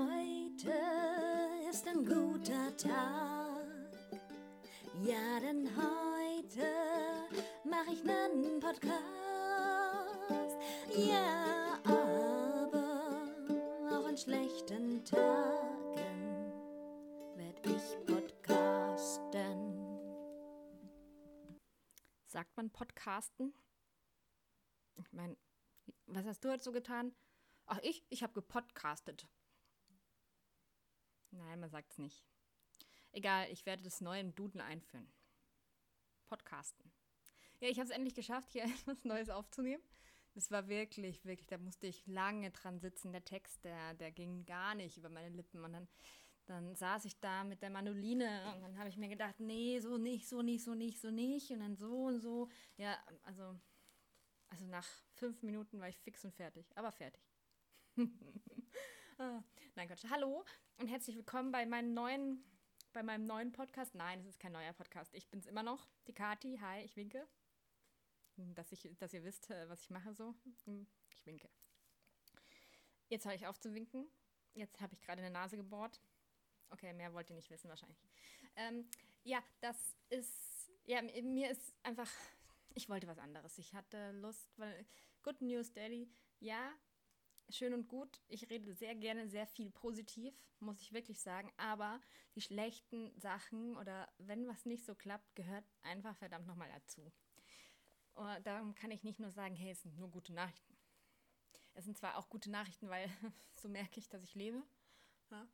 Heute ist ein guter Tag. Ja, denn heute mache ich nen Podcast. Ja, aber auch an schlechten Tagen werd ich podcasten. Sagt man Podcasten? Ich meine, was hast du heute so getan? Ach, ich? Ich habe gepodcastet. Nein, man sagt es nicht. Egal, ich werde das neue Duden einführen. Podcasten. Ja, ich habe es endlich geschafft, hier etwas Neues aufzunehmen. Das war wirklich, wirklich, da musste ich lange dran sitzen. Der Text, der, der ging gar nicht über meine Lippen. Und dann, dann saß ich da mit der Manoline und dann habe ich mir gedacht, nee, so nicht, so nicht, so nicht, so nicht. Und dann so und so. Ja, also, also nach fünf Minuten war ich fix und fertig. Aber fertig. ah, nein, Gott. Hallo und herzlich willkommen bei meinem neuen, bei meinem neuen Podcast. Nein, es ist kein neuer Podcast. Ich bin's immer noch, die Kati. Hi, ich winke. Dass, ich, dass ihr wisst, äh, was ich mache so. Hm, Ich winke. Jetzt höre ich auf zu winken. Jetzt habe ich gerade eine Nase gebohrt. Okay, mehr wollt ihr nicht wissen wahrscheinlich. Ähm, ja, das ist, ja, mir ist einfach, ich wollte was anderes. Ich hatte Lust, weil Good News Daddy, ja, schön und gut. Ich rede sehr gerne sehr viel positiv, muss ich wirklich sagen. Aber die schlechten Sachen oder wenn was nicht so klappt, gehört einfach verdammt nochmal dazu. Und darum kann ich nicht nur sagen, hey, es sind nur gute Nachrichten. Es sind zwar auch gute Nachrichten, weil so merke ich, dass ich lebe. Ja.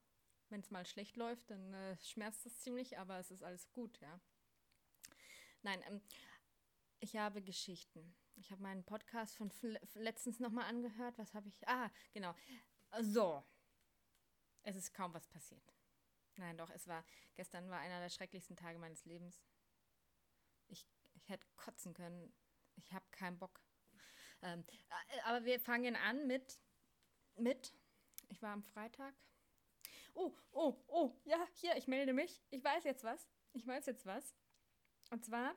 Wenn es mal schlecht läuft, dann äh, schmerzt es ziemlich, aber es ist alles gut, ja. Nein, ähm, ich habe Geschichten. Ich habe meinen Podcast von letztens nochmal angehört. Was habe ich? Ah, genau. So. Es ist kaum was passiert. Nein, doch, es war, gestern war einer der schrecklichsten Tage meines Lebens. Ich, ich hätte kotzen können. Ich habe keinen Bock. Ähm, äh, aber wir fangen an mit, mit, ich war am Freitag. Oh, oh, oh, ja, hier, ich melde mich. Ich weiß jetzt was. Ich weiß jetzt was. Und zwar,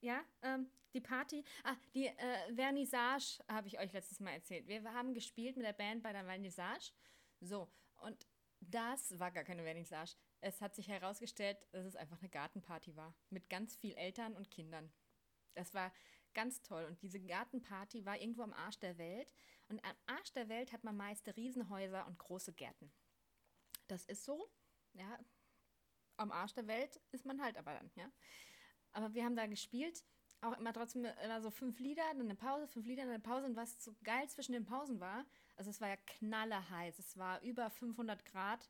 ja, ähm, die Party, ah, die äh, Vernissage habe ich euch letztes Mal erzählt. Wir haben gespielt mit der Band bei der Vernissage. So, und das war gar keine Vernissage. Es hat sich herausgestellt, dass es einfach eine Gartenparty war. Mit ganz viel Eltern und Kindern. Das war ganz toll. Und diese Gartenparty war irgendwo am Arsch der Welt. Und am Arsch der Welt hat man meist Riesenhäuser und große Gärten. Das ist so. Ja, am Arsch der Welt ist man halt aber dann, ja. Aber wir haben da gespielt, auch immer trotzdem immer so fünf Lieder, dann eine Pause, fünf Lieder, dann eine Pause. Und was so geil zwischen den Pausen war, also es war ja knallerheiß, es war über 500 Grad.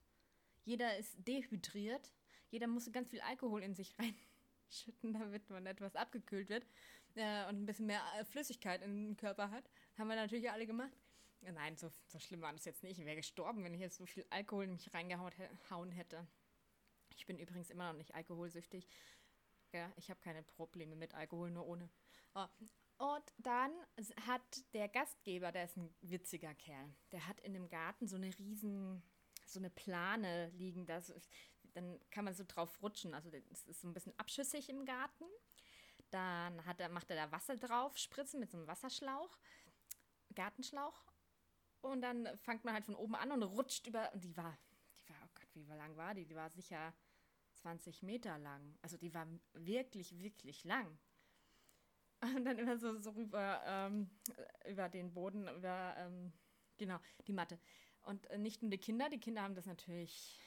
Jeder ist dehydriert, jeder musste ganz viel Alkohol in sich reinschütten, damit man etwas abgekühlt wird äh, und ein bisschen mehr äh, Flüssigkeit in den Körper hat. Haben wir natürlich alle gemacht. Nein, so, so schlimm war das jetzt nicht. Ich wäre gestorben, wenn ich jetzt so viel Alkohol in mich reingehauen hä- hätte. Ich bin übrigens immer noch nicht alkoholsüchtig. Ja, ich habe keine Probleme mit Alkohol, nur ohne. Oh. Und dann hat der Gastgeber, der ist ein witziger Kerl, der hat in dem Garten so eine riesen, so eine Plane liegen. Da so, dann kann man so drauf rutschen. Also es ist so ein bisschen abschüssig im Garten. Dann hat er, macht er da Wasser drauf, spritzen mit so einem Wasserschlauch, Gartenschlauch. Und dann fängt man halt von oben an und rutscht über. Und die war, die war, oh Gott, wie lang war die? Die war sicher 20 Meter lang. Also die war wirklich, wirklich lang. Und dann immer so, so rüber, ähm, über den Boden, über, ähm, genau, die Matte. Und äh, nicht nur die Kinder, die Kinder haben das natürlich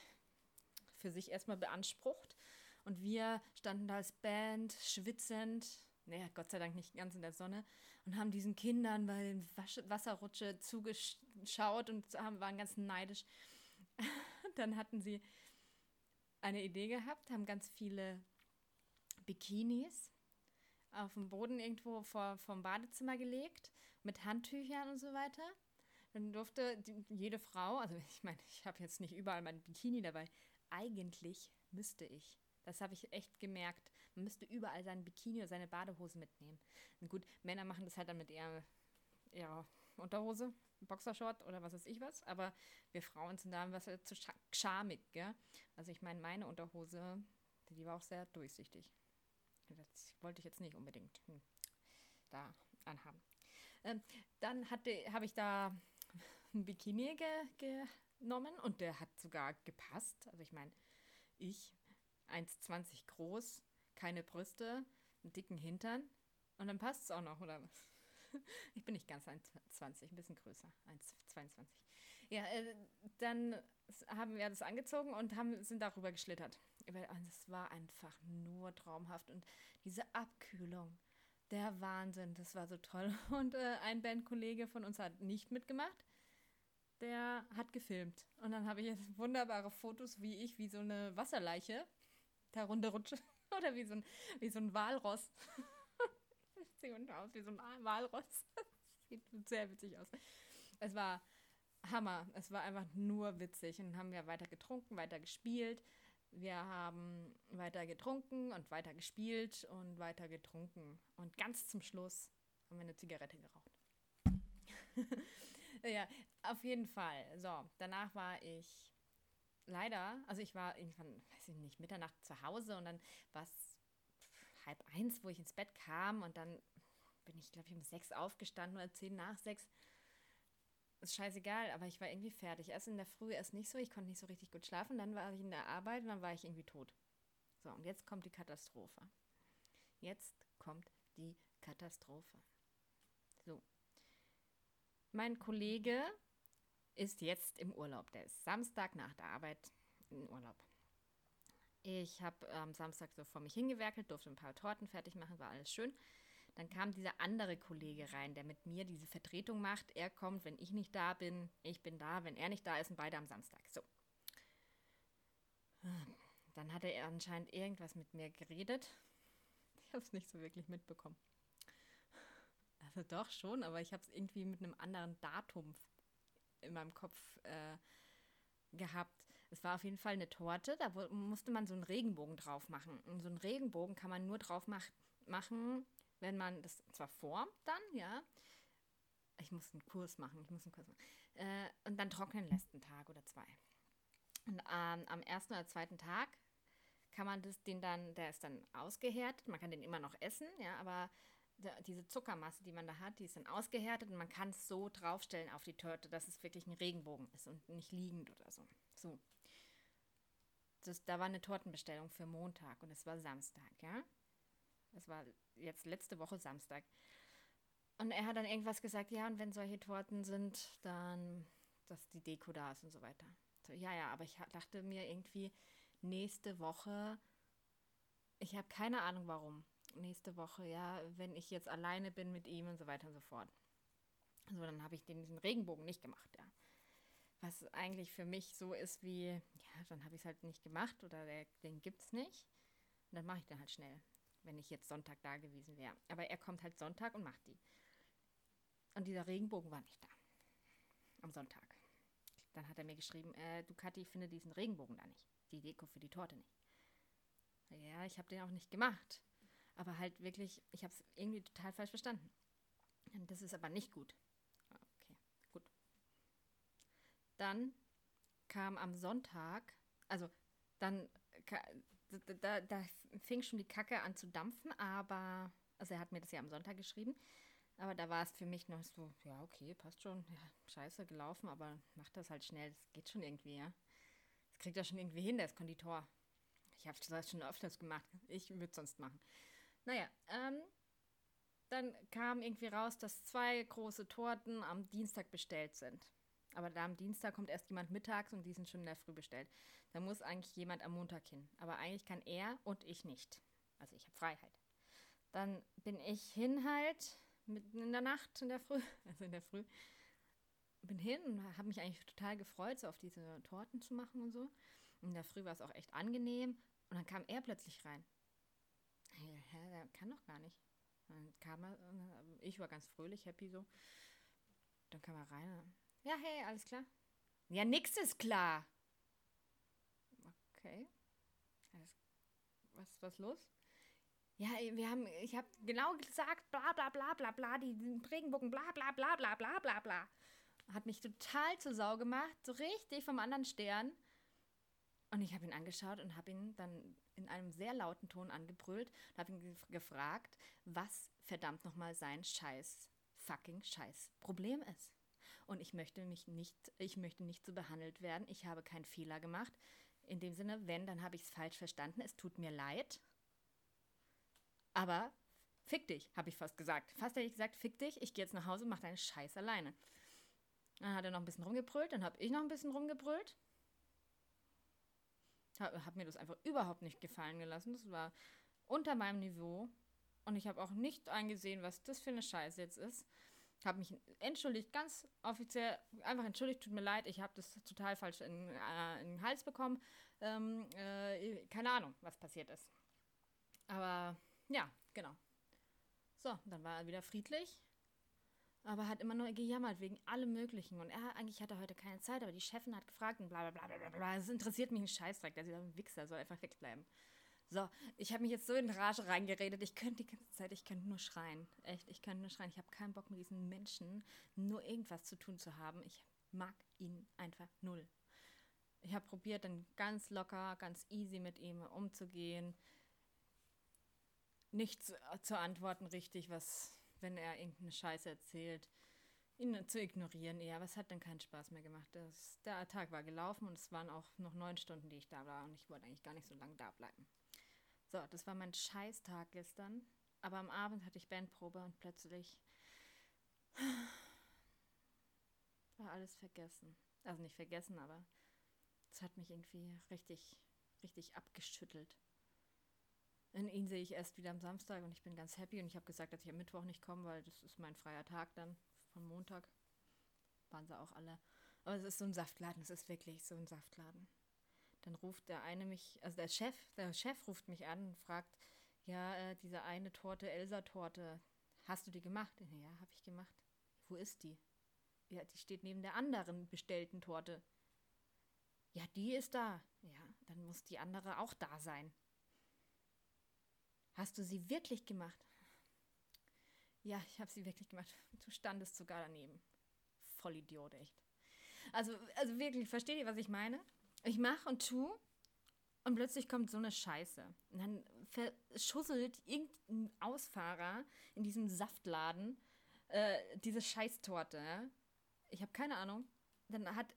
für sich erstmal beansprucht. Und wir standen da als Band, schwitzend, naja, Gott sei Dank nicht ganz in der Sonne, und haben diesen Kindern bei den Wasch Wasserrutsche zugeschaut und haben, waren ganz neidisch. Dann hatten sie eine Idee gehabt, haben ganz viele Bikinis auf dem Boden irgendwo vor, vom Badezimmer gelegt, mit Handtüchern und so weiter. Dann durfte jede Frau, also ich meine, ich habe jetzt nicht überall mein Bikini dabei, eigentlich müsste ich. Das habe ich echt gemerkt. Man müsste überall sein Bikini oder seine Badehose mitnehmen. Und gut, Männer machen das halt dann mit ihrer, ihrer Unterhose, Boxershort oder was weiß ich was. Aber wir Frauen sind da was zu scha- schamig, gell? Also ich meine, meine Unterhose, die war auch sehr durchsichtig. Das wollte ich jetzt nicht unbedingt hm, da anhaben. Ähm, dann habe ich da ein Bikini ge genommen und der hat sogar gepasst. Also ich meine, ich, 1,20 groß, keine Brüste, einen dicken Hintern und dann passt es auch noch, oder was? Ich bin nicht ganz 1,20, ein bisschen größer, 1,22. Ja, äh, dann haben wir das angezogen und haben, sind darüber geschlittert. Es war einfach nur traumhaft und diese Abkühlung, der Wahnsinn, das war so toll. Und äh, ein Bandkollege von uns hat nicht mitgemacht, der hat gefilmt. Und dann habe ich jetzt wunderbare Fotos, wie ich, wie so eine Wasserleiche da runterrutsche. Oder wie so ein, wie so ein Walross. Sieht aus wie so ein Walross. Sieht sehr witzig aus. Es war Hammer. Es war einfach nur witzig. Und dann haben wir weiter getrunken, weiter gespielt. Wir haben weiter getrunken und weiter gespielt und weiter getrunken. Und ganz zum Schluss haben wir eine Zigarette geraucht. ja, auf jeden Fall. So, danach war ich leider, also ich war irgendwann, weiß ich nicht, Mitternacht zu Hause und dann war es halb eins, wo ich ins Bett kam und dann bin ich, glaube ich, um sechs aufgestanden oder zehn nach sechs. Ist scheißegal, aber ich war irgendwie fertig. Erst in der Früh erst nicht so, ich konnte nicht so richtig gut schlafen, dann war ich in der Arbeit und dann war ich irgendwie tot. So, und jetzt kommt die Katastrophe. Jetzt kommt die Katastrophe. So. Mein Kollege ist jetzt im Urlaub. Der ist Samstag nach der Arbeit in Urlaub. Ich habe am ähm, Samstag so vor mich hingewerkelt, durfte ein paar Torten fertig machen, war alles schön. Dann kam dieser andere Kollege rein, der mit mir diese Vertretung macht. Er kommt, wenn ich nicht da bin, ich bin da, wenn er nicht da ist und beide am Samstag. So. Dann hatte er anscheinend irgendwas mit mir geredet. Ich habe es nicht so wirklich mitbekommen. Also doch schon, aber ich habe es irgendwie mit einem anderen Datum in meinem Kopf äh, gehabt. Es war auf jeden Fall eine Torte, da musste man so einen Regenbogen drauf machen. Und so einen Regenbogen kann man nur drauf mach machen, wenn man das zwar formt dann, ja. Ich muss einen Kurs machen, ich muss einen Kurs machen. Äh, und dann trocknen lässt einen Tag oder zwei. Und ähm, am ersten oder zweiten Tag kann man das, den dann, der ist dann ausgehärtet, man kann den immer noch essen, ja, aber diese Zuckermasse, die man da hat, die ist dann ausgehärtet und man kann es so draufstellen auf die Torte, dass es wirklich ein Regenbogen ist und nicht liegend oder so. So. Das, da war eine Tortenbestellung für Montag und es war Samstag, ja. Es war jetzt letzte Woche Samstag. Und er hat dann irgendwas gesagt, ja, und wenn solche Torten sind, dann, dass die Deko da ist und so weiter. So, ja, ja, aber ich dachte mir irgendwie, nächste Woche, ich habe keine Ahnung warum, nächste Woche, ja, wenn ich jetzt alleine bin mit ihm und so weiter und so fort. So, dann habe ich den, diesen Regenbogen nicht gemacht, ja. Was eigentlich für mich so ist wie, ja, dann habe ich es halt nicht gemacht oder der, den gibt es nicht. Und dann mache ich den halt schnell, wenn ich jetzt Sonntag da gewesen wäre. Aber er kommt halt Sonntag und macht die. Und dieser Regenbogen war nicht da. Am Sonntag. Dann hat er mir geschrieben, äh, du Kathi, finde diesen Regenbogen da nicht. Die Deko für die Torte nicht. Ja, ich habe den auch nicht gemacht. Aber halt wirklich, ich habe es irgendwie total falsch verstanden. Und das ist aber nicht gut. Okay, gut. Dann kam am Sonntag, also dann, da, da, fing schon die Kacke an zu dampfen, aber, also er hat mir das ja am Sonntag geschrieben, aber da war es für mich noch so, ja, okay, passt schon, ja, scheiße gelaufen, aber mach das halt schnell, das geht schon irgendwie, ja. Das kriegt er schon irgendwie hin, der ist Konditor. Ich habe das schon öfters gemacht. Ich würde sonst machen. Naja, ähm, dann kam irgendwie raus, dass zwei große Torten am Dienstag bestellt sind. Aber da am Dienstag kommt erst jemand mittags und die sind schon in der Früh bestellt. Da muss eigentlich jemand am Montag hin. Aber eigentlich kann er und ich nicht. Also ich habe Freiheit. Dann bin ich hin halt, mitten in der Nacht, in der Früh, also in der Früh, bin hin und habe mich eigentlich total gefreut, so auf diese Torten zu machen und so. In der Früh war es auch echt angenehm. Und dann kam er plötzlich rein hä, der kann doch gar nicht. Dann kam er, ich war ganz fröhlich, happy so. Dann kam er rein. Ja, hey, alles klar. Ja, nix ist klar. Okay. Was, was los? Ja, wir haben, ich habe genau gesagt, bla bla bla bla bla, die Regenbogen, bla bla bla bla bla bla bla. Hat mich total zur Sau gemacht, so richtig vom anderen Stern. Und ich habe ihn angeschaut und habe ihn dann in einem sehr lauten Ton angebrüllt und habe ihn gefragt, was verdammt nochmal sein scheiß, fucking scheiß Problem ist. Und ich möchte mich nicht, ich möchte nicht so behandelt werden. Ich habe keinen Fehler gemacht. In dem Sinne, wenn, dann habe ich es falsch verstanden. Es tut mir leid. Aber fick dich, habe ich fast gesagt. Fast hätte ich gesagt, fick dich, ich gehe jetzt nach Hause und mache deinen Scheiß alleine. Dann hat er noch ein bisschen rumgebrüllt, dann habe ich noch ein bisschen rumgebrüllt. Habe hab mir das einfach überhaupt nicht gefallen gelassen. Das war unter meinem Niveau. Und ich habe auch nicht eingesehen, was das für eine Scheiße jetzt ist. Habe mich entschuldigt, ganz offiziell, einfach entschuldigt, tut mir leid, ich habe das total falsch in, äh, in, den Hals bekommen. Ähm, äh, keine Ahnung, was passiert ist. Aber ja, genau. So, dann war er wieder friedlich, aber hat immer nur gejammert wegen allem Möglichen. Und er eigentlich hatte heute keine Zeit, aber die Chefin hat gefragt und bla bla bla bla bla. Es interessiert mich ein Scheißdreck, der ein Wichser, soll einfach wegbleiben. So, ich habe mich jetzt so in Rage reingeredet. Ich könnte die ganze Zeit, ich könnte nur schreien. Echt, ich könnte nur schreien. Ich habe keinen Bock mit diesen Menschen nur irgendwas zu tun zu haben. Ich mag ihn einfach null. Ich habe probiert, dann ganz locker, ganz easy mit ihm umzugehen. Nicht zu, zu antworten richtig, was, wenn er irgendeine Scheiße erzählt ihn zu ignorieren eher. Was hat dann keinen Spaß mehr gemacht? Das, der Tag war gelaufen und es waren auch noch neun Stunden, die ich da war und ich wollte eigentlich gar nicht so lange da bleiben. So, das war mein Scheißtag gestern. Aber am Abend hatte ich Bandprobe und plötzlich war alles vergessen. Also nicht vergessen, aber es hat mich irgendwie richtig, richtig abgeschüttelt. Und ihn sehe ich erst wieder am Samstag und ich bin ganz happy und ich habe gesagt, dass ich am Mittwoch nicht komme, weil das ist mein freier Tag dann von Montag. Waren sie auch alle. Aber es ist so ein Saftladen, es ist wirklich so ein Saftladen. Dann ruft der eine mich, also der Chef, der Chef ruft mich an und fragt, ja, äh, diese eine Torte, Elsa-Torte, hast du die gemacht? Ja, habe ich gemacht. Wo ist die? Ja, die steht neben der anderen bestellten Torte. Ja, die ist da. Ja, dann muss die andere auch da sein. Hast du sie wirklich gemacht? Ja, ich habe sie wirklich gemacht. Du standest sogar daneben. Voll Idiot, echt. Also, also wirklich, versteht ihr, was ich meine? Ich mache und tu und plötzlich kommt so eine Scheiße. Und dann verschusselt irgendein Ausfahrer in diesem Saftladen äh, diese Scheißtorte. Ich habe keine Ahnung. Dann hat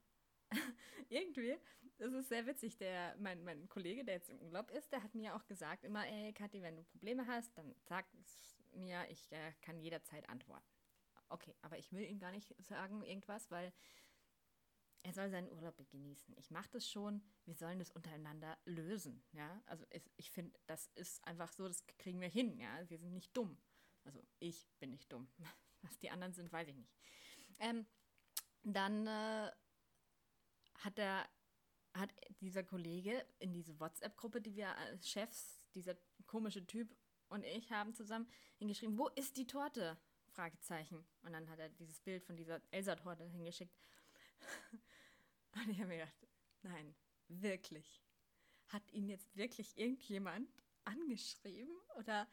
irgendwie, das ist sehr witzig, der, mein, mein Kollege, der jetzt im Urlaub ist, der hat mir auch gesagt, immer, ey, Kathi, wenn du Probleme hast, dann sag es mir, ich äh, kann jederzeit antworten. Okay, aber ich will ihm gar nicht sagen irgendwas, weil er soll seinen Urlaub genießen. Ich mache das schon, wir sollen das untereinander lösen, ja. Also ich, ich finde, das ist einfach so, das kriegen wir hin, ja. Wir sind nicht dumm. Also ich bin nicht dumm. Was die anderen sind, weiß ich nicht. Ähm, dann äh, hat der hat dieser Kollege in diese WhatsApp-Gruppe, die wir als Chefs, dieser komische Typ und ich haben zusammen hingeschrieben, wo ist die Torte? Fragezeichen. Und dann hat er dieses Bild von dieser Elsa-Torte hingeschickt. und ich habe mir gedacht, nein, wirklich. Hat ihn jetzt wirklich irgendjemand angeschrieben oder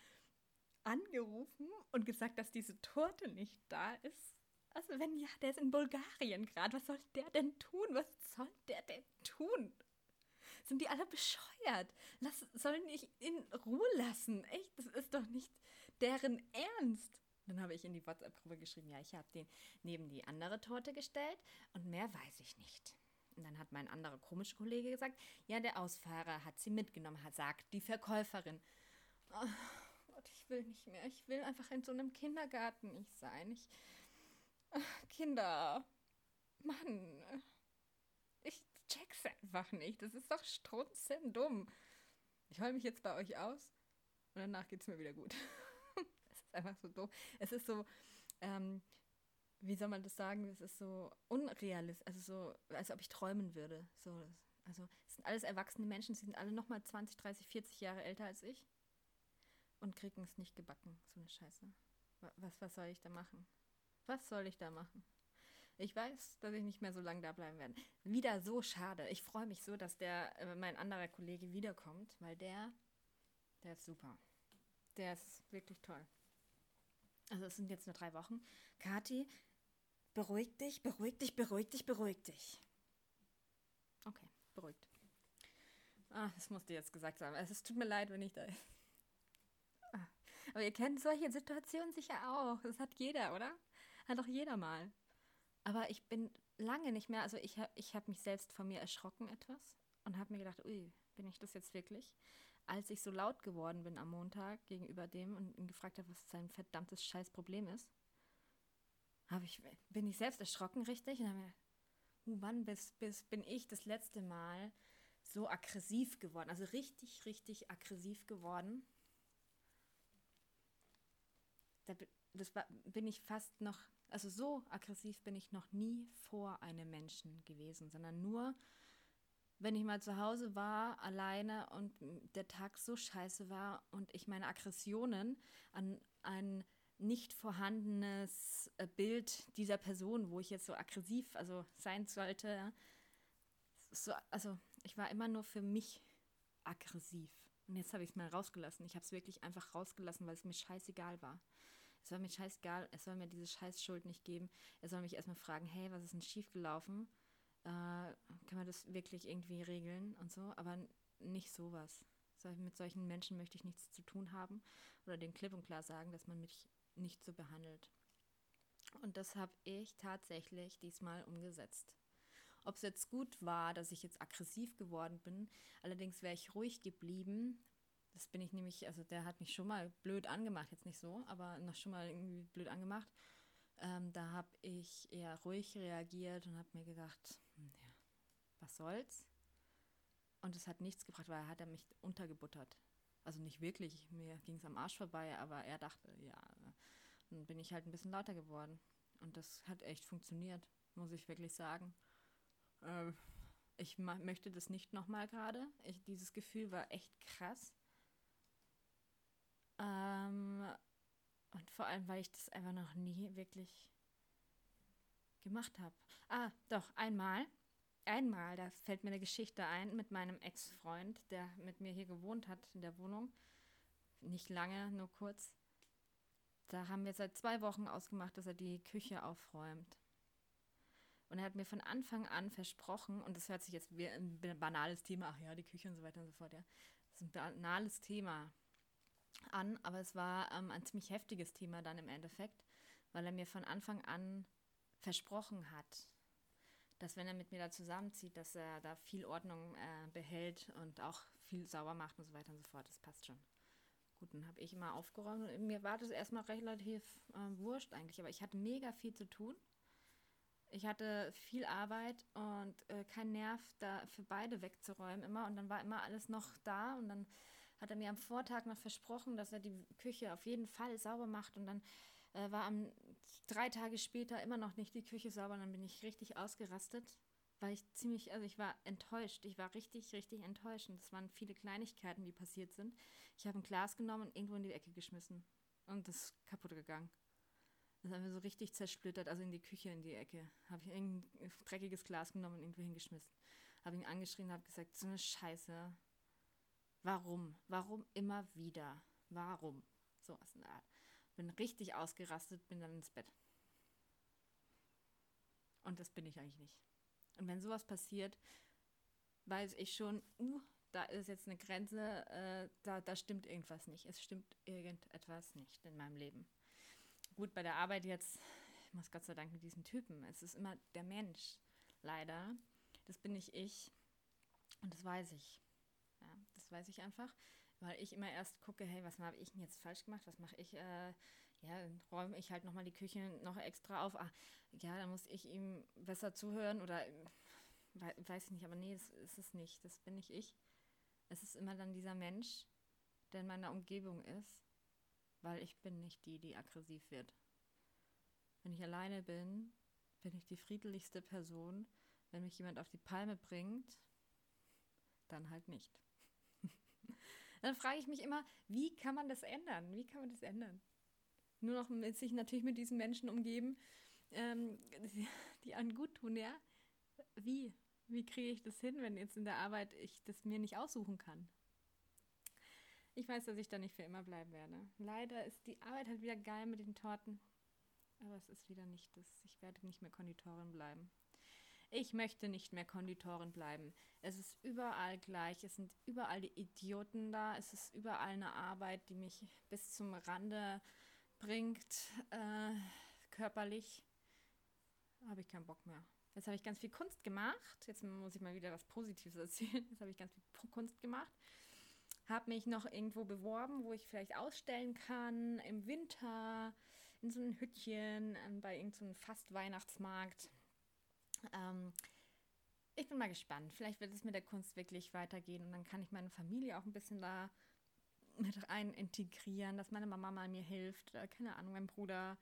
angerufen und gesagt, dass diese Torte nicht da ist? Also wenn ja, der ist in Bulgarien gerade. Was soll der denn tun? Was soll der denn tun? Sind die alle bescheuert? Lass, sollen ich in Ruhe lassen? Echt, das ist doch nicht deren Ernst. Dann habe ich in die WhatsApp-Gruppe geschrieben, ja, ich habe den neben die andere Torte gestellt und mehr weiß ich nicht. Und dann hat mein anderer komischer Kollege gesagt, ja, der Ausfahrer hat sie mitgenommen, hat sagt die Verkäuferin. Oh Gott, ich will nicht mehr. Ich will einfach in so einem Kindergarten nicht sein. Ich, ach, Kinder, Mann, ich check's einfach nicht. Das ist doch strunzendumm. Ich heule mich jetzt bei euch aus und danach geht's mir wieder gut. es ist einfach so doof. Es ist so, ähm, wie soll man das sagen? Es ist so unrealistisch, also so, als ob ich träumen würde. So, also, es sind alles erwachsene Menschen, sie sind alle nochmal 20, 30, 40 Jahre älter als ich und kriegen es nicht gebacken. So eine Scheiße. Was, was soll ich da machen? Was soll ich da machen? Ich weiß, dass ich nicht mehr so lange da bleiben werde. Wieder so schade. Ich freue mich so, dass der, äh, mein anderer Kollege wiederkommt, weil der, der ist super. Der ist wirklich toll. Also es sind jetzt nur drei Wochen. Kathi, beruhig dich, beruhig dich, beruhig dich, beruhig dich. Okay, beruhigt. Ah, das musste jetzt gesagt sein. Es tut mir leid, wenn ich da. Ah. Aber ihr kennt solche Situationen sicher auch. Das hat jeder, oder? Hat doch jeder mal. Aber ich bin lange nicht mehr, also ich habe ich hab mich selbst von mir erschrocken etwas und habe mir gedacht, ui, bin ich das jetzt wirklich? Als ich so laut geworden bin am Montag gegenüber dem und ihn gefragt habe, was sein verdammtes Scheißproblem ist, ich, bin ich selbst erschrocken, richtig? Und habe mir uh, wann bis, bis bin ich das letzte Mal so aggressiv geworden? Also richtig, richtig aggressiv geworden. Da, das bin ich fast noch, also so aggressiv bin ich noch nie vor einem Menschen gewesen, sondern nur, wenn ich mal zu Hause war, alleine und der Tag so scheiße war und ich meine Aggressionen an ein nicht vorhandenes äh, Bild dieser Person, wo ich jetzt so aggressiv also sein sollte. So, also ich war immer nur für mich aggressiv. Und jetzt habe ich es mal rausgelassen. Ich habe es wirklich einfach rausgelassen, weil es mir scheißegal war. Es war mir scheißegal, es soll mir diese Scheißschuld nicht geben. Er soll mich erstmal fragen, hey, was ist denn schiefgelaufen? Äh, kann man das wirklich irgendwie regeln und so? Aber nicht sowas. Mit solchen Menschen möchte ich nichts zu tun haben oder den klipp und klar sagen, dass man mich nicht so behandelt. Und das habe ich tatsächlich diesmal umgesetzt. Ob es jetzt gut war, dass ich jetzt aggressiv geworden bin, allerdings wäre ich ruhig geblieben. Das bin ich nämlich, also der hat mich schon mal blöd angemacht, jetzt nicht so, aber noch schon mal irgendwie blöd angemacht. Ähm, da habe ich eher ruhig reagiert und habe mir gedacht, hm, ja, was soll's? Und es hat nichts gebracht, weil er hat mich untergebuttert. Also nicht wirklich, mir ging es am Arsch vorbei, aber er dachte, ja, dann bin ich halt ein bisschen lauter geworden. Und das hat echt funktioniert, muss ich wirklich sagen. Ähm, ich möchte das nicht nochmal gerade. Dieses Gefühl war echt krass. Ähm, und vor allem, weil ich das einfach noch nie wirklich gemacht habe. Ah, doch, einmal. Einmal, da fällt mir eine Geschichte ein mit meinem Ex-Freund, der mit mir hier gewohnt hat in der Wohnung. Nicht lange, nur kurz. Da haben wir seit zwei Wochen ausgemacht, dass er die Küche aufräumt. Und er hat mir von Anfang an versprochen, und das hört sich jetzt wie ein banales Thema, ach ja, die Küche und so weiter und so fort, ja. Das ist ein banales Thema an, aber es war ähm, ein ziemlich heftiges Thema dann im Endeffekt, weil er mir von Anfang an versprochen hat, dass wenn er mit mir da zusammenzieht, dass er da viel Ordnung äh, behält und auch viel sauber macht und so weiter und so fort. Das passt schon. Gut, dann habe ich immer aufgeräumt und mir war das erstmal relativ äh, wurscht eigentlich, aber ich hatte mega viel zu tun. Ich hatte viel Arbeit und äh, kein Nerv, da für beide wegzuräumen immer. Und dann war immer alles noch da. Und dann hat er mir am Vortag noch versprochen, dass er die Küche auf jeden Fall sauber macht. Und dann äh, war am drei Tage später immer noch nicht die Küche sauber. Dann bin ich richtig ausgerastet war ich ziemlich, also ich war enttäuscht. Ich war richtig, richtig enttäuscht. Und es waren viele Kleinigkeiten, die passiert sind. Ich habe ein Glas genommen und irgendwo in die Ecke geschmissen. Und das ist kaputt gegangen. Das haben wir so richtig zersplittert, also in die Küche, in die Ecke. Habe ich irgendein dreckiges Glas genommen und irgendwo hingeschmissen. Habe ihn angeschrien und habe gesagt, so eine Scheiße. Warum? Warum immer wieder? Warum? So was in der Art. Bin richtig ausgerastet, bin dann ins Bett. Und das bin ich eigentlich nicht. Und wenn sowas passiert, weiß ich schon, uh, da ist jetzt eine Grenze, äh, da, da stimmt irgendwas nicht. Es stimmt irgendetwas nicht in meinem Leben. Gut, bei der Arbeit jetzt, ich muss Gott sei Dank mit diesem Typen, es ist immer der Mensch, leider. Das bin nicht ich und das weiß ich. Ja, das weiß ich einfach, weil ich immer erst gucke, hey, was habe ich denn jetzt falsch gemacht? Was mache ich? Äh, ja, dann räume ich halt nochmal die Küche noch extra auf. Ah, ja, dann muss ich ihm besser zuhören oder weiß ich nicht, aber nee, das ist es nicht. Das bin nicht ich. Es ist immer dann dieser Mensch, der in meiner Umgebung ist, weil ich bin nicht die, die aggressiv wird. Wenn ich alleine bin, bin ich die friedlichste Person. Wenn mich jemand auf die Palme bringt, dann halt nicht. Dann frage ich mich immer, wie kann man das ändern? Wie kann man das ändern? Nur noch mit sich natürlich mit diesen Menschen umgeben, ähm, die einen gut tun, ja? Wie? Wie kriege ich das hin, wenn jetzt in der Arbeit ich das mir nicht aussuchen kann? Ich weiß, dass ich da nicht für immer bleiben werde. Leider ist die Arbeit halt wieder geil mit den Torten. Aber es ist wieder nicht das. Ich werde nicht mehr Konditorin bleiben. Ich möchte nicht mehr Konditorin bleiben. Es ist überall gleich. Es sind überall die Idioten da. Es ist überall eine Arbeit, die mich bis zum Rande bringt, äh, körperlich. habe ich keinen Bock mehr. Jetzt habe ich ganz viel Kunst gemacht. Jetzt muss ich mal wieder was Positives erzählen. Jetzt habe ich ganz viel Kunst gemacht. Habe mich noch irgendwo beworben, wo ich vielleicht ausstellen kann im Winter in so einem Hüttchen ähm, bei irgendeinem so fast Weihnachtsmarkt. Ähm, ich bin mal gespannt. Vielleicht wird es mit der Kunst wirklich weitergehen und dann kann ich meine Familie auch ein bisschen da mit rein integrieren, dass meine Mama mal mir hilft. Keine Ahnung, mein Bruder.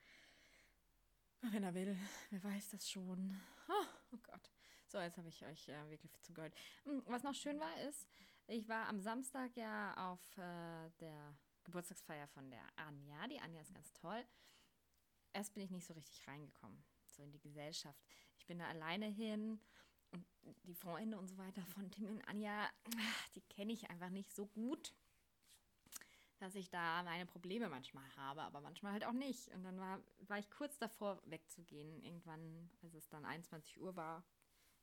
Wenn er will, wer weiß das schon. Oh, oh Gott. So, jetzt habe ich euch äh, wirklich zugehört. Hm, was noch schön war, ist, ich war am Samstag ja auf äh, der Geburtstagsfeier von der Anja. Die Anja ist ganz toll. Erst bin ich nicht so richtig reingekommen, so in die Gesellschaft. Ich bin da alleine hin und die Freunde und so weiter von Tim und Anja, die kenne ich einfach nicht so gut dass ich da meine Probleme manchmal habe, aber manchmal halt auch nicht. Und dann war, war ich kurz davor wegzugehen, irgendwann, als es dann 21 Uhr war.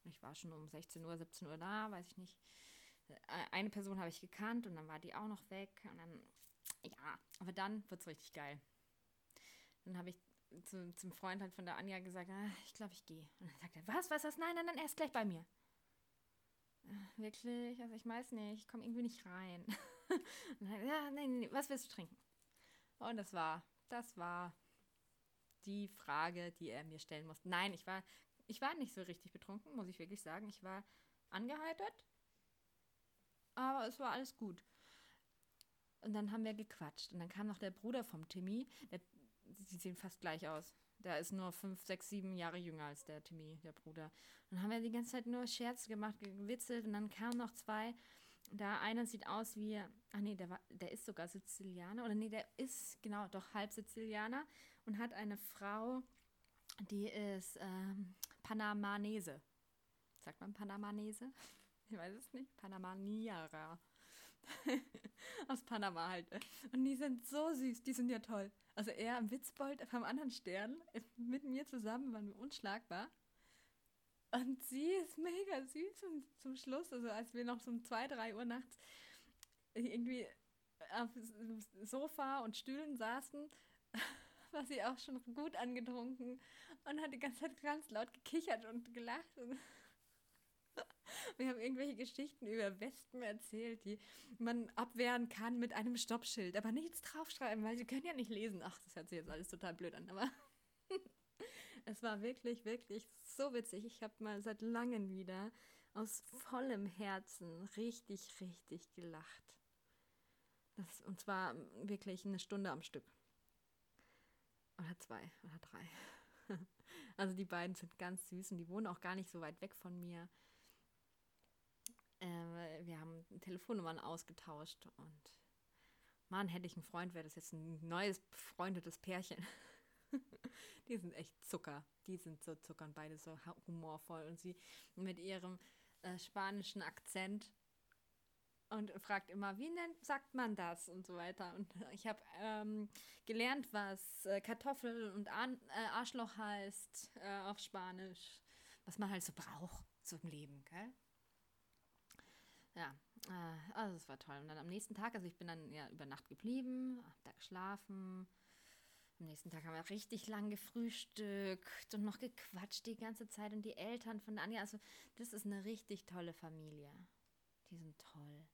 Ich war schon um 16 Uhr, 17 Uhr da, weiß ich nicht. Äh, eine Person habe ich gekannt und dann war die auch noch weg. Und dann, ja, aber dann wird es richtig geil. Dann habe ich zu, zum Freund halt von der Anja gesagt, ah, ich glaube, ich gehe. Und dann sagt er, was, was, was? Nein, nein, nein, er ist gleich bei mir. Äh, wirklich? Also ich weiß nicht, ich komme irgendwie nicht rein. ja, nein, nee, was willst du trinken? Und das war, das war die Frage, die er mir stellen musste. Nein, ich war, ich war nicht so richtig betrunken, muss ich wirklich sagen. Ich war angeheitert, aber es war alles gut. Und dann haben wir gequatscht. Und dann kam noch der Bruder vom Timmy. Der, die sehen fast gleich aus. Der ist nur fünf, sechs, sieben Jahre jünger als der Timmy, der Bruder. Dann haben wir die ganze Zeit nur Scherze gemacht, gewitzelt. Und dann kamen noch zwei da einer sieht aus wie, ach nee, der, war, der ist sogar Sizilianer, oder nee, der ist genau doch halb Sizilianer und hat eine Frau, die ist ähm, Panamanese. Sagt man Panamanese? Ich weiß es nicht. Panamaniara. Aus Panama halt. Und die sind so süß, die sind ja toll. Also er am Witzbold vom anderen Stern, mit mir zusammen waren wir unschlagbar. Und sie ist mega süß und zum Schluss, also als wir noch so um zwei, drei Uhr nachts irgendwie auf Sofa und Stühlen saßen, war sie auch schon gut angetrunken und hat die ganze Zeit ganz laut gekichert und gelacht. Und wir haben irgendwelche Geschichten über Wespen erzählt, die man abwehren kann mit einem Stoppschild, aber nichts draufschreiben, weil sie können ja nicht lesen. Ach, das hört sich jetzt alles total blöd an, aber es war wirklich, wirklich so witzig. Ich habe mal seit langem wieder aus vollem Herzen richtig, richtig gelacht. Das, und zwar wirklich eine Stunde am Stück. Oder zwei oder drei. Also die beiden sind ganz süß und die wohnen auch gar nicht so weit weg von mir. Äh, wir haben Telefonnummern ausgetauscht und Mann, hätte ich einen Freund, wäre das jetzt ein neues befreundetes Pärchen. die sind echt Zucker. Die sind so Zucker und beide so humorvoll. Und sie mit ihrem äh, spanischen Akzent und fragt immer, wie nennt, sagt man das und so weiter. Und ich habe ähm, gelernt, was äh, Kartoffel und Ar äh, Arschloch heißt äh, auf Spanisch, was man halt so braucht im Leben, gell? Ja, äh, also es war toll. Und dann am nächsten Tag, also ich bin dann ja über Nacht geblieben, hab da geschlafen, am nächsten Tag haben wir richtig lang gefrühstückt und noch gequatscht die ganze Zeit. Und die Eltern von Anja, also das ist eine richtig tolle Familie. Die sind toll.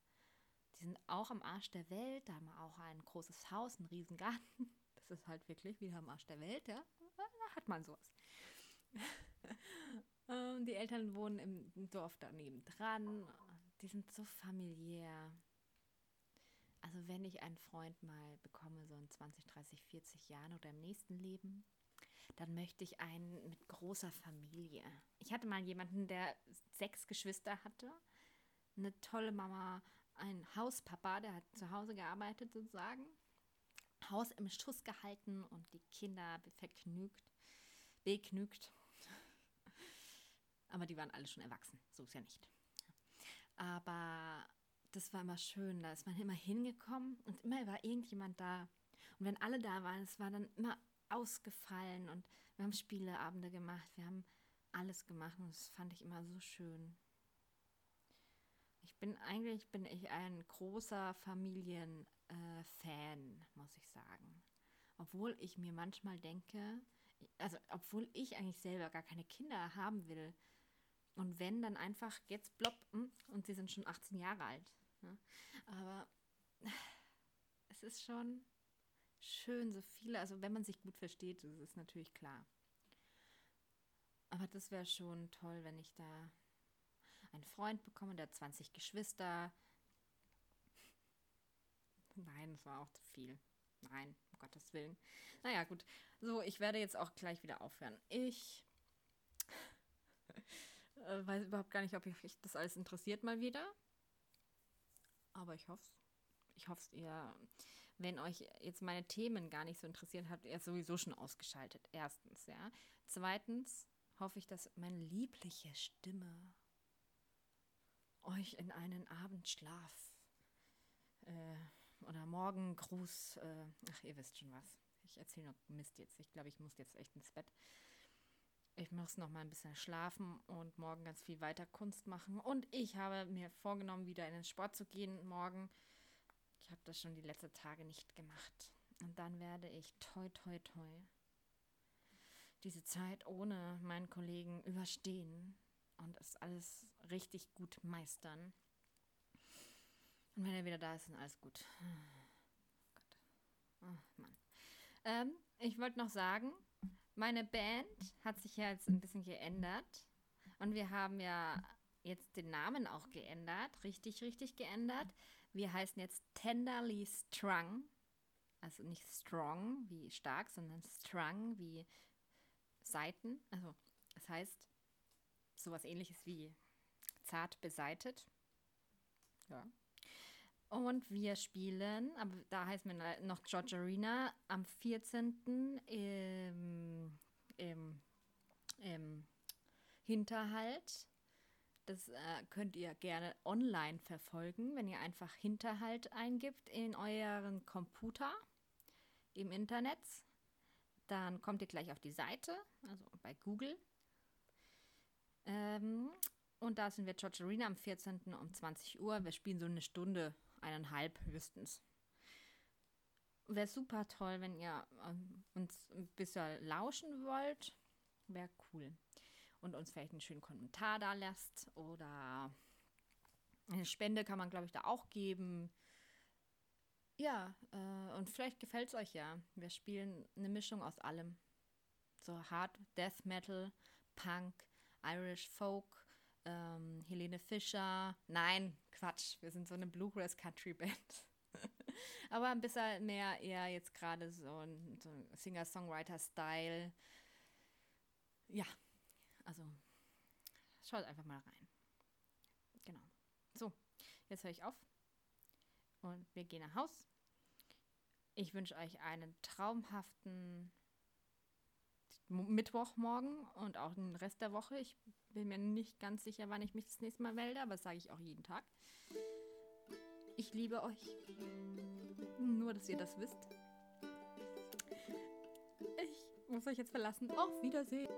Die sind auch am Arsch der Welt. Da haben wir auch ein großes Haus, einen riesen Garten. Das ist halt wirklich wieder am Arsch der Welt, ja. Da hat man sowas. die Eltern wohnen im Dorf daneben dran. Die sind so familiär. Also wenn ich einen Freund mal bekomme, so in 20, 30, 40 Jahren oder im nächsten Leben, dann möchte ich einen mit großer Familie. Ich hatte mal jemanden, der sechs Geschwister hatte, eine tolle Mama, ein Hauspapa, der hat zu Hause gearbeitet sozusagen, Haus im Schuss gehalten und die Kinder vergnügt, begnügt. Aber die waren alle schon erwachsen, so ist ja nicht. Aber das war immer schön. Da ist man immer hingekommen und immer war irgendjemand da. Und wenn alle da waren, es war dann immer ausgefallen und wir haben Spieleabende gemacht, wir haben alles gemacht und das fand ich immer so schön. Ich bin eigentlich bin ich ein großer Familienfan, äh, muss ich sagen. Obwohl ich mir manchmal denke, also obwohl ich eigentlich selber gar keine Kinder haben will. Und wenn, dann einfach jetzt plopp hm, und sie sind schon 18 Jahre alt. Ne? Aber es ist schon schön, so viele, also wenn man sich gut versteht, das ist natürlich klar. Aber das wäre schon toll, wenn ich da einen Freund bekomme, der hat 20 Geschwister. Nein, das war auch zu viel. Nein, um Gottes Willen. Naja, gut. So, ich werde jetzt auch gleich wieder aufhören. Ich äh, weiß überhaupt gar nicht, ob euch das alles interessiert mal wieder. Aber ich hoffe es. Ich hoffe es, ihr, wenn euch jetzt meine Themen gar nicht so interessieren, habt ihr sowieso schon ausgeschaltet. Erstens, ja. Zweitens hoffe ich, dass meine liebliche Stimme euch in einen Abendschlaf äh, oder Morgengruß, äh, ach, ihr wisst schon was. Ich erzähle noch Mist jetzt. Ich glaube, ich muss jetzt echt ins Bett. Ich muss noch mal ein bisschen schlafen und morgen ganz viel weiter Kunst machen. Und ich habe mir vorgenommen, wieder in den Sport zu gehen morgen. Ich habe das schon die letzten Tage nicht gemacht. Und dann werde ich toi, toi, toi diese Zeit ohne meinen Kollegen überstehen und es alles richtig gut meistern. Und wenn er wieder da ist, dann alles gut. Oh, oh Mann. Ähm, ich wollte noch sagen, meine Band hat sich ja jetzt ein bisschen geändert. Und wir haben ja jetzt den Namen auch geändert. Richtig, richtig geändert. Wir heißen jetzt Tenderly Strung. Also nicht strong wie stark, sondern strung wie Seiten. Also das heißt sowas ähnliches wie zart beseitet. Ja. Und wir spielen, aber da heißen wir noch George Arena am 14. im, im, im Hinterhalt. Das äh, könnt ihr gerne online verfolgen, wenn ihr einfach Hinterhalt eingibt in euren Computer im Internet. Dann kommt ihr gleich auf die Seite, also bei Google. Ähm, und da sind wir George Arena am 14. um 20 Uhr. Wir spielen so eine Stunde eineinhalb höchstens. Wäre super toll, wenn ihr ähm, uns ein bisschen lauschen wollt. Wäre cool. Und uns vielleicht einen schönen Kommentar da lasst. Oder eine Spende kann man, glaube ich, da auch geben. Ja, äh, und vielleicht gefällt es euch ja. Wir spielen eine Mischung aus allem. So Hard Death Metal, Punk, Irish Folk, ähm, Helene Fischer. Nein, Quatsch, wir sind so eine Bluegrass Country Band. Aber ein bisschen mehr eher jetzt gerade so ein, so ein Singer-Songwriter-Style. Ja, also schaut einfach mal rein. Genau. So, jetzt höre ich auf und wir gehen nach Haus. Ich wünsche euch einen traumhaften Mittwochmorgen und auch den Rest der Woche. Ich bin mir nicht ganz sicher, wann ich mich das nächste Mal melde, aber das sage ich auch jeden Tag. Ich liebe euch. Nur, dass ihr das wisst. Ich muss euch jetzt verlassen. Auf Wiedersehen.